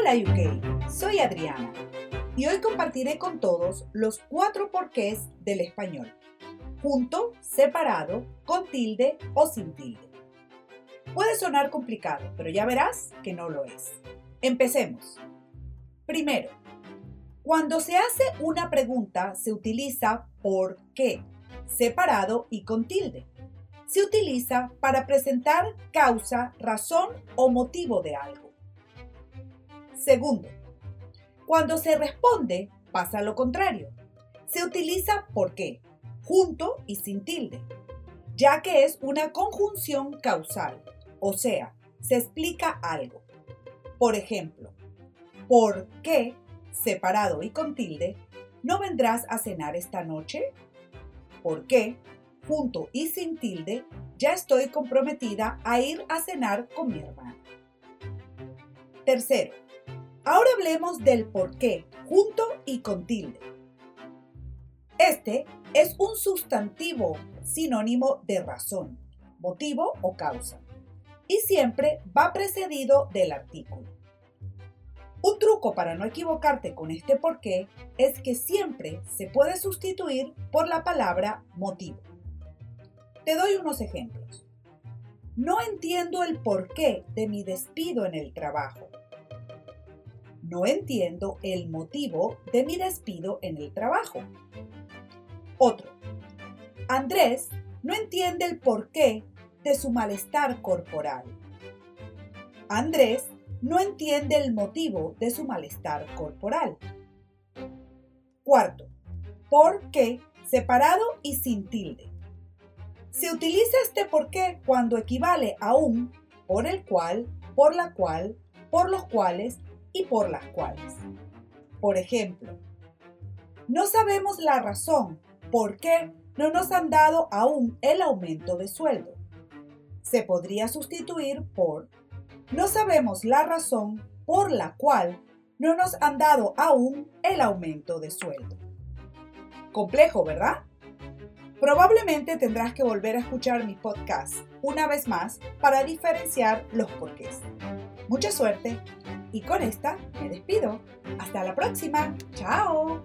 Hola UK, soy Adriana y hoy compartiré con todos los cuatro porqués del español, junto, separado, con tilde o sin tilde. Puede sonar complicado, pero ya verás que no lo es. Empecemos. Primero, cuando se hace una pregunta se utiliza por qué, separado y con tilde. Se utiliza para presentar causa, razón o motivo de algo. Segundo, cuando se responde, pasa lo contrario. Se utiliza por qué, junto y sin tilde, ya que es una conjunción causal, o sea, se explica algo. Por ejemplo, ¿por qué, separado y con tilde, no vendrás a cenar esta noche? ¿Por qué, junto y sin tilde, ya estoy comprometida a ir a cenar con mi hermano? Tercero, Ahora hablemos del por qué, junto y con tilde. Este es un sustantivo sinónimo de razón, motivo o causa, y siempre va precedido del artículo. Un truco para no equivocarte con este por qué es que siempre se puede sustituir por la palabra motivo. Te doy unos ejemplos. No entiendo el porqué de mi despido en el trabajo. No entiendo el motivo de mi despido en el trabajo. Otro. Andrés no entiende el porqué de su malestar corporal. Andrés no entiende el motivo de su malestar corporal. Cuarto. ¿Por qué? Separado y sin tilde. Se utiliza este por qué cuando equivale a un por el cual, por la cual, por los cuales y por las cuales. Por ejemplo, no sabemos la razón por qué no nos han dado aún el aumento de sueldo. Se podría sustituir por no sabemos la razón por la cual no nos han dado aún el aumento de sueldo. Complejo, ¿verdad? Probablemente tendrás que volver a escuchar mi podcast una vez más para diferenciar los porqués. Mucha suerte y con esta me despido. Hasta la próxima. Chao.